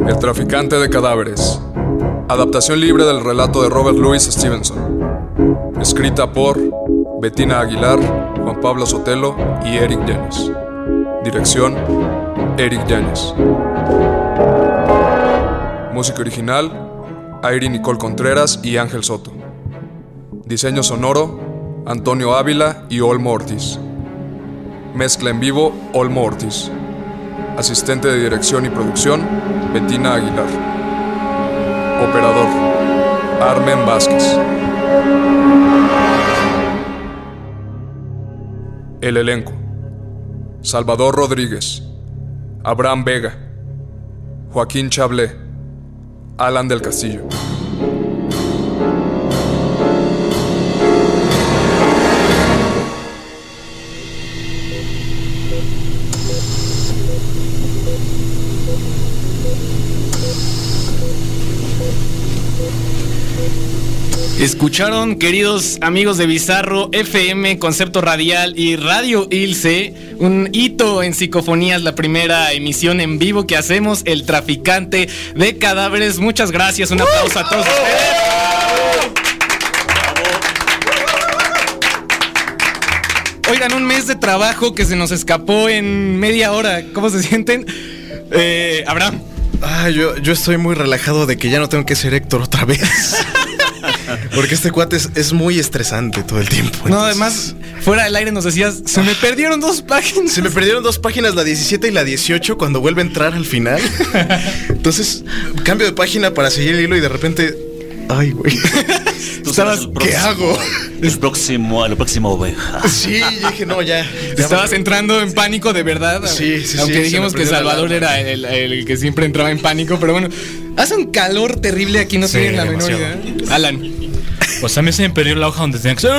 El traficante de cadáveres. Adaptación libre del relato de Robert Louis Stevenson. Escrita por Bettina Aguilar, Juan Pablo Sotelo y Eric Llanes. Dirección, Eric Llanes. Música original, Airi Nicole Contreras y Ángel Soto. Diseño sonoro, Antonio Ávila y Olmo Ortiz. Mezcla en vivo, Olmo Ortiz. Asistente de dirección y producción, Bettina Aguilar. Operador, Armen Vázquez. El elenco. Salvador Rodríguez. Abraham Vega. Joaquín Chablé. Alan del Castillo. Escucharon, queridos amigos de Bizarro, FM, Concepto Radial y Radio Ilse, un hito en psicofonías, la primera emisión en vivo que hacemos, El Traficante de Cadáveres. Muchas gracias, un aplauso a todos ustedes. Oigan, un mes de trabajo que se nos escapó en media hora. ¿Cómo se sienten? Eh, Abraham. Ah, yo, yo estoy muy relajado de que ya no tengo que ser Héctor otra vez. Porque este cuate es, es muy estresante todo el tiempo. No, además, fuera del aire nos decías, se me perdieron dos páginas. Se me perdieron dos páginas, la 17 y la 18, cuando vuelve a entrar al final. Entonces, cambio de página para seguir el hilo y de repente. Ay, güey. Tú el ¿Qué hago? El próximo, la próxima oveja. Sí, yo dije, no, ya. Estabas entrando en pánico de verdad. Sí, sí, sí, Aunque dijimos que la Salvador era el, el que siempre entraba en pánico, pero bueno. Hace un calor terrible aquí, no Sí, tienen la menor idea. Alan. Pues a mí se me perdió la hoja donde tenía que ser.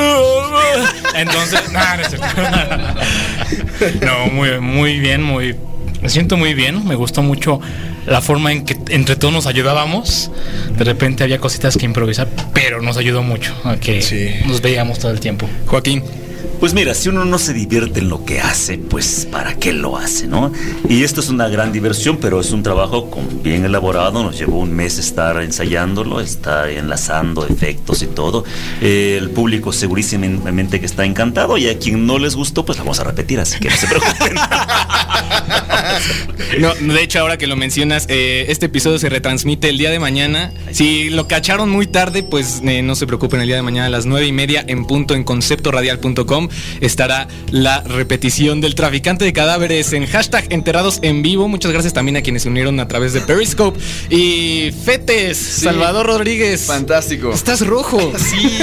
Entonces, no, no es cierto. No, muy, muy bien, muy. Me siento muy bien. Me gustó mucho la forma en que entre todos nos ayudábamos. De repente había cositas que improvisar, pero nos ayudó mucho a que nos veíamos todo el tiempo. Joaquín. Pues mira, si uno no se divierte en lo que hace, pues ¿para qué lo hace, no? Y esto es una gran diversión, pero es un trabajo con- bien elaborado. Nos llevó un mes estar ensayándolo, estar enlazando efectos y todo. Eh, el público segurísimamente que está encantado y a quien no les gustó, pues lo vamos a repetir, así que no se preocupen. No, de hecho, ahora que lo mencionas, eh, este episodio se retransmite el día de mañana. Si lo cacharon muy tarde, pues eh, no se preocupen, el día de mañana a las nueve y media en punto en conceptoradial.com estará la repetición del traficante de cadáveres en hashtag enterados en vivo. Muchas gracias también a quienes se unieron a través de Periscope. Y Fetes, Salvador Rodríguez. Fantástico. Estás rojo. Sí,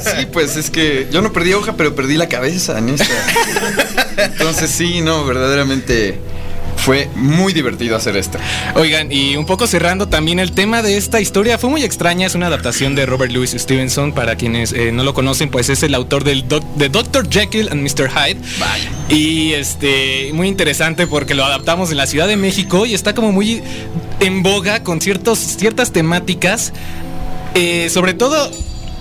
sí, pues es que yo no perdí hoja, pero perdí la cabeza en esta. Entonces sí, no, verdaderamente fue muy divertido hacer esto. Oigan, y un poco cerrando también el tema de esta historia, fue muy extraña, es una adaptación de Robert Louis Stevenson, para quienes eh, no lo conocen, pues es el autor del doc- de Dr. Jekyll and Mr. Hyde. Y este, muy interesante porque lo adaptamos en la Ciudad de México y está como muy en boga con ciertos, ciertas temáticas, eh, sobre todo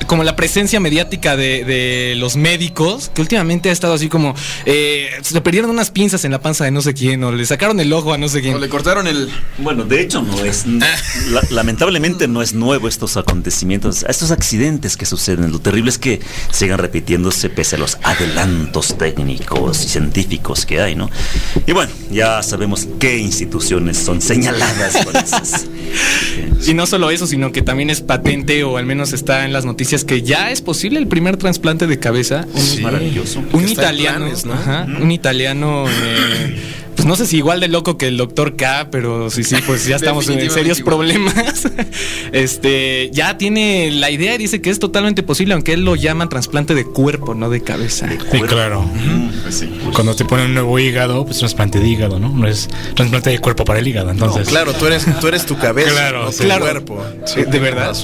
como la presencia mediática de, de los médicos, que últimamente ha estado así como, eh, se le perdieron unas pinzas en la panza de no sé quién, o le sacaron el ojo a no sé quién. O le cortaron el... Bueno, de hecho no es... la- lamentablemente no es nuevo estos acontecimientos, estos accidentes que suceden. Lo terrible es que sigan repitiéndose pese a los adelantos técnicos y científicos que hay, ¿no? Y bueno, ya sabemos qué instituciones son señaladas con esas. Y no solo eso, sino que también es patente, o al menos está en las noticias, que ya es posible el primer trasplante de cabeza. Un, Sí. Maravilloso. Un italiano, planes, ¿no? ajá, un italiano, eh, pues no sé si igual de loco que el doctor K, pero sí, sí, pues ya estamos en serios igual. problemas. este, ya tiene la idea y dice que es totalmente posible, aunque él lo llama trasplante de cuerpo, no de cabeza. Sí, claro. Cuando te ponen un nuevo hígado, pues trasplante de hígado, ¿no? No es trasplante de cuerpo para el hígado, entonces. claro, tú eres, tú eres tu cabeza, Claro, no tu claro. cuerpo. De verdad.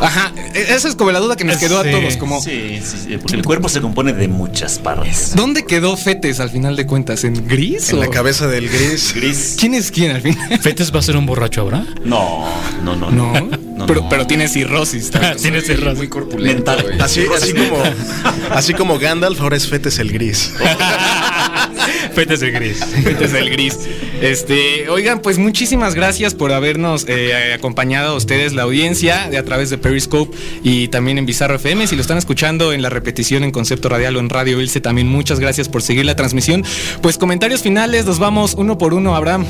Ajá, e- esa es como la duda que nos quedó Sí, a todos, como Sí, sí, sí, porque el cuerpo se compone de muchas partes. ¿Dónde quedó Fetes al final de cuentas? ¿En gris? En la cabeza del gris. Gris. ¿Quién es quién al final? ¿Fetes va a ser un borracho ahora? No, no, no. No, no, pero, no. pero tiene cirrosis. Tiene cirrosis. Muy corpulento, Mental. güey. Así, así como, así como Gandalf, ahora es Fetes el gris. Fetes de gris. Fetes del gris. Este, oigan, pues muchísimas gracias por habernos eh, acompañado a ustedes, la audiencia, de a través de Periscope y también en Bizarro FM. Si lo están escuchando en la repetición en Concepto Radial o en Radio Ilse, también muchas gracias por seguir la transmisión. Pues comentarios finales, nos vamos uno por uno, Abraham.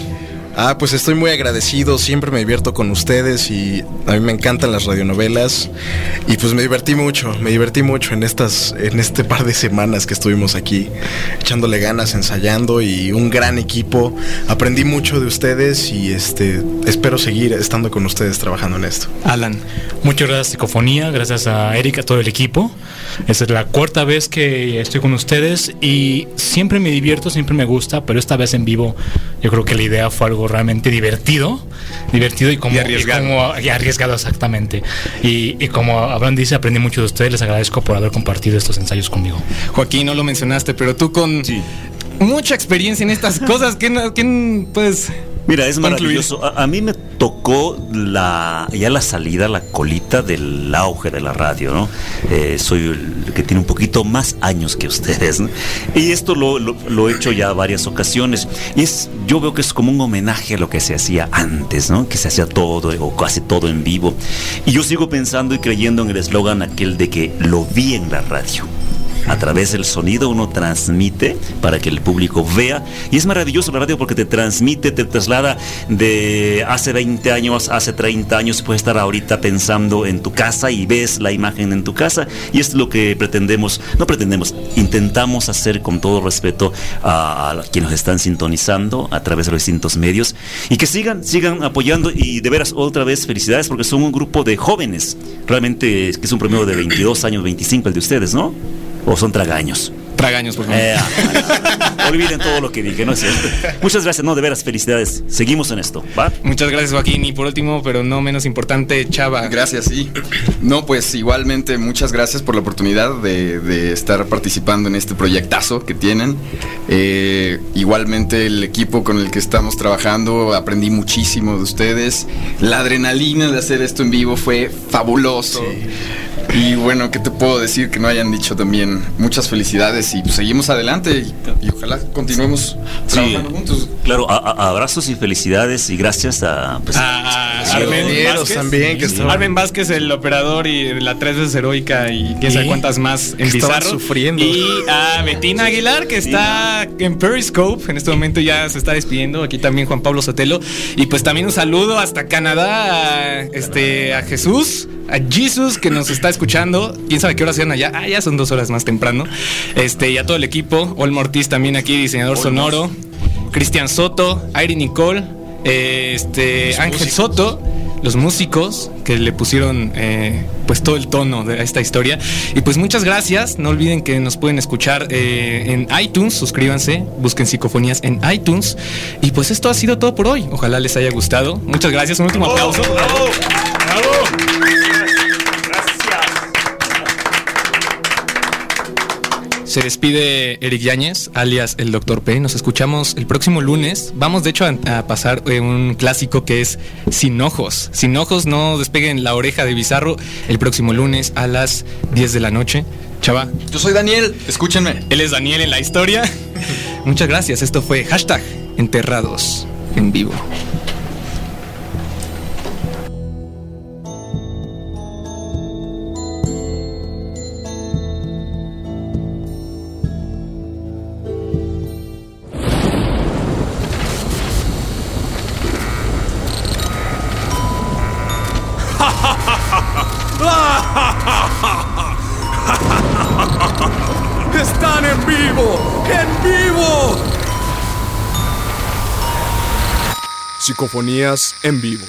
Ah, pues estoy muy agradecido, siempre me divierto con ustedes y a mí me encantan las radionovelas y pues me divertí mucho, me divertí mucho en estas en este par de semanas que estuvimos aquí echándole ganas, ensayando y un gran equipo. Aprendí mucho de ustedes y este espero seguir estando con ustedes trabajando en esto. Alan. Muchas gracias, Psicofonía. Gracias a Erika, a todo el equipo. Esta es la cuarta vez que estoy con ustedes y siempre me divierto, siempre me gusta, pero esta vez en vivo yo creo que la idea fue algo realmente divertido. Divertido y como Y arriesgado. como- y arriesgado exactamente. Y, y como Abraham dice, aprendí mucho de ustedes. Les agradezco por haber compartido estos ensayos conmigo. Joaquín, no lo mencionaste, pero tú con mucha experiencia en estas cosas, ¿quién, quién puedes Mira, es maravilloso. A, a mí me tocó la ya la salida, la colita del auge de la radio, ¿no? Eh, soy el que tiene un poquito más años que ustedes, ¿no? Y esto lo, lo- lo he hecho ya varias ocasiones. Y es, yo veo que es como un homenaje a lo que se hacía antes, ¿no? Que se hacía todo o casi todo en vivo. Y yo sigo pensando y creyendo en el eslogan aquel de que lo vi en la radio. A través del sonido uno transmite para que el público vea. Y es maravilloso la radio porque te transmite, te traslada de hace 20 años, hace 30 años. Puedes estar ahorita pensando en tu casa y ves la imagen en tu casa. Y es lo que pretendemos, no pretendemos, intentamos hacer con todo respeto a, quienes están sintonizando a través de los distintos medios. Y que sigan, sigan apoyando. Y de veras, otra vez, felicidades porque son un grupo de jóvenes. Realmente que es un promedio de 22 años, 25 el de ustedes, ¿no? ¿O son tragaños? Tragaños, por favor. Eh, ah, olviden todo lo que dije, ¿no es cierto? Muchas gracias, no, de veras, felicidades. Seguimos en esto, ¿va? Muchas gracias, Joaquín. Y por último, pero no menos importante, Chava. Gracias, sí. No, pues igualmente muchas gracias por la oportunidad de, de estar participando en este proyectazo que tienen. Eh, igualmente el equipo con el que estamos trabajando, aprendí muchísimo de ustedes. La adrenalina de hacer esto en vivo fue fabuloso. Y bueno, ¿qué te puedo decir que no hayan dicho también? Muchas felicidades y pues, seguimos adelante y, y ojalá continuemos Sí, trabajando juntos. claro, a- a- abrazos y felicidades y gracias a... pues, A Arben ingenieros Vázquez. también, que Arben Vázquez, el operador y la tres veces heroica y quién sabe cuántas más en Que estaban Bizarro. sufriendo. Y a Betina Aguilar, que está en Periscope. En este momento ya se está despidiendo. Aquí también Juan Pablo Sotelo. Y pues también un saludo hasta Canadá a, este, a Jesús, a Jesus, que nos está escuchando. Quién sabe qué horas sean allá. Ah, ya son dos horas más temprano. Este, y a todo el equipo. Olmo Ortiz también aquí, diseñador sonoro. Cristian Soto, Airi Nicole, eh, este, Ángel Soto, los músicos que le pusieron eh, pues todo el tono de esta historia. Y pues muchas gracias. No olviden que nos pueden escuchar eh, en iTunes. Suscríbanse, busquen psicofonías en iTunes. Y pues esto ha sido todo por hoy. Ojalá les haya gustado. Muchas gracias. Un último aplauso. Se despide Eric Yáñez, alias el Dr. P. Nos escuchamos el próximo lunes. Vamos, de hecho, a, a pasar eh, un clásico que es Sin Ojos. Sin Ojos, no despeguen la oreja de Bizarro el próximo lunes a las 10 de la noche. Chava. Yo soy Daniel, escúchenme. Él es Daniel en la historia. Muchas gracias. Esto fue hashtag enterrados en vivo. Psicofonías en vivo.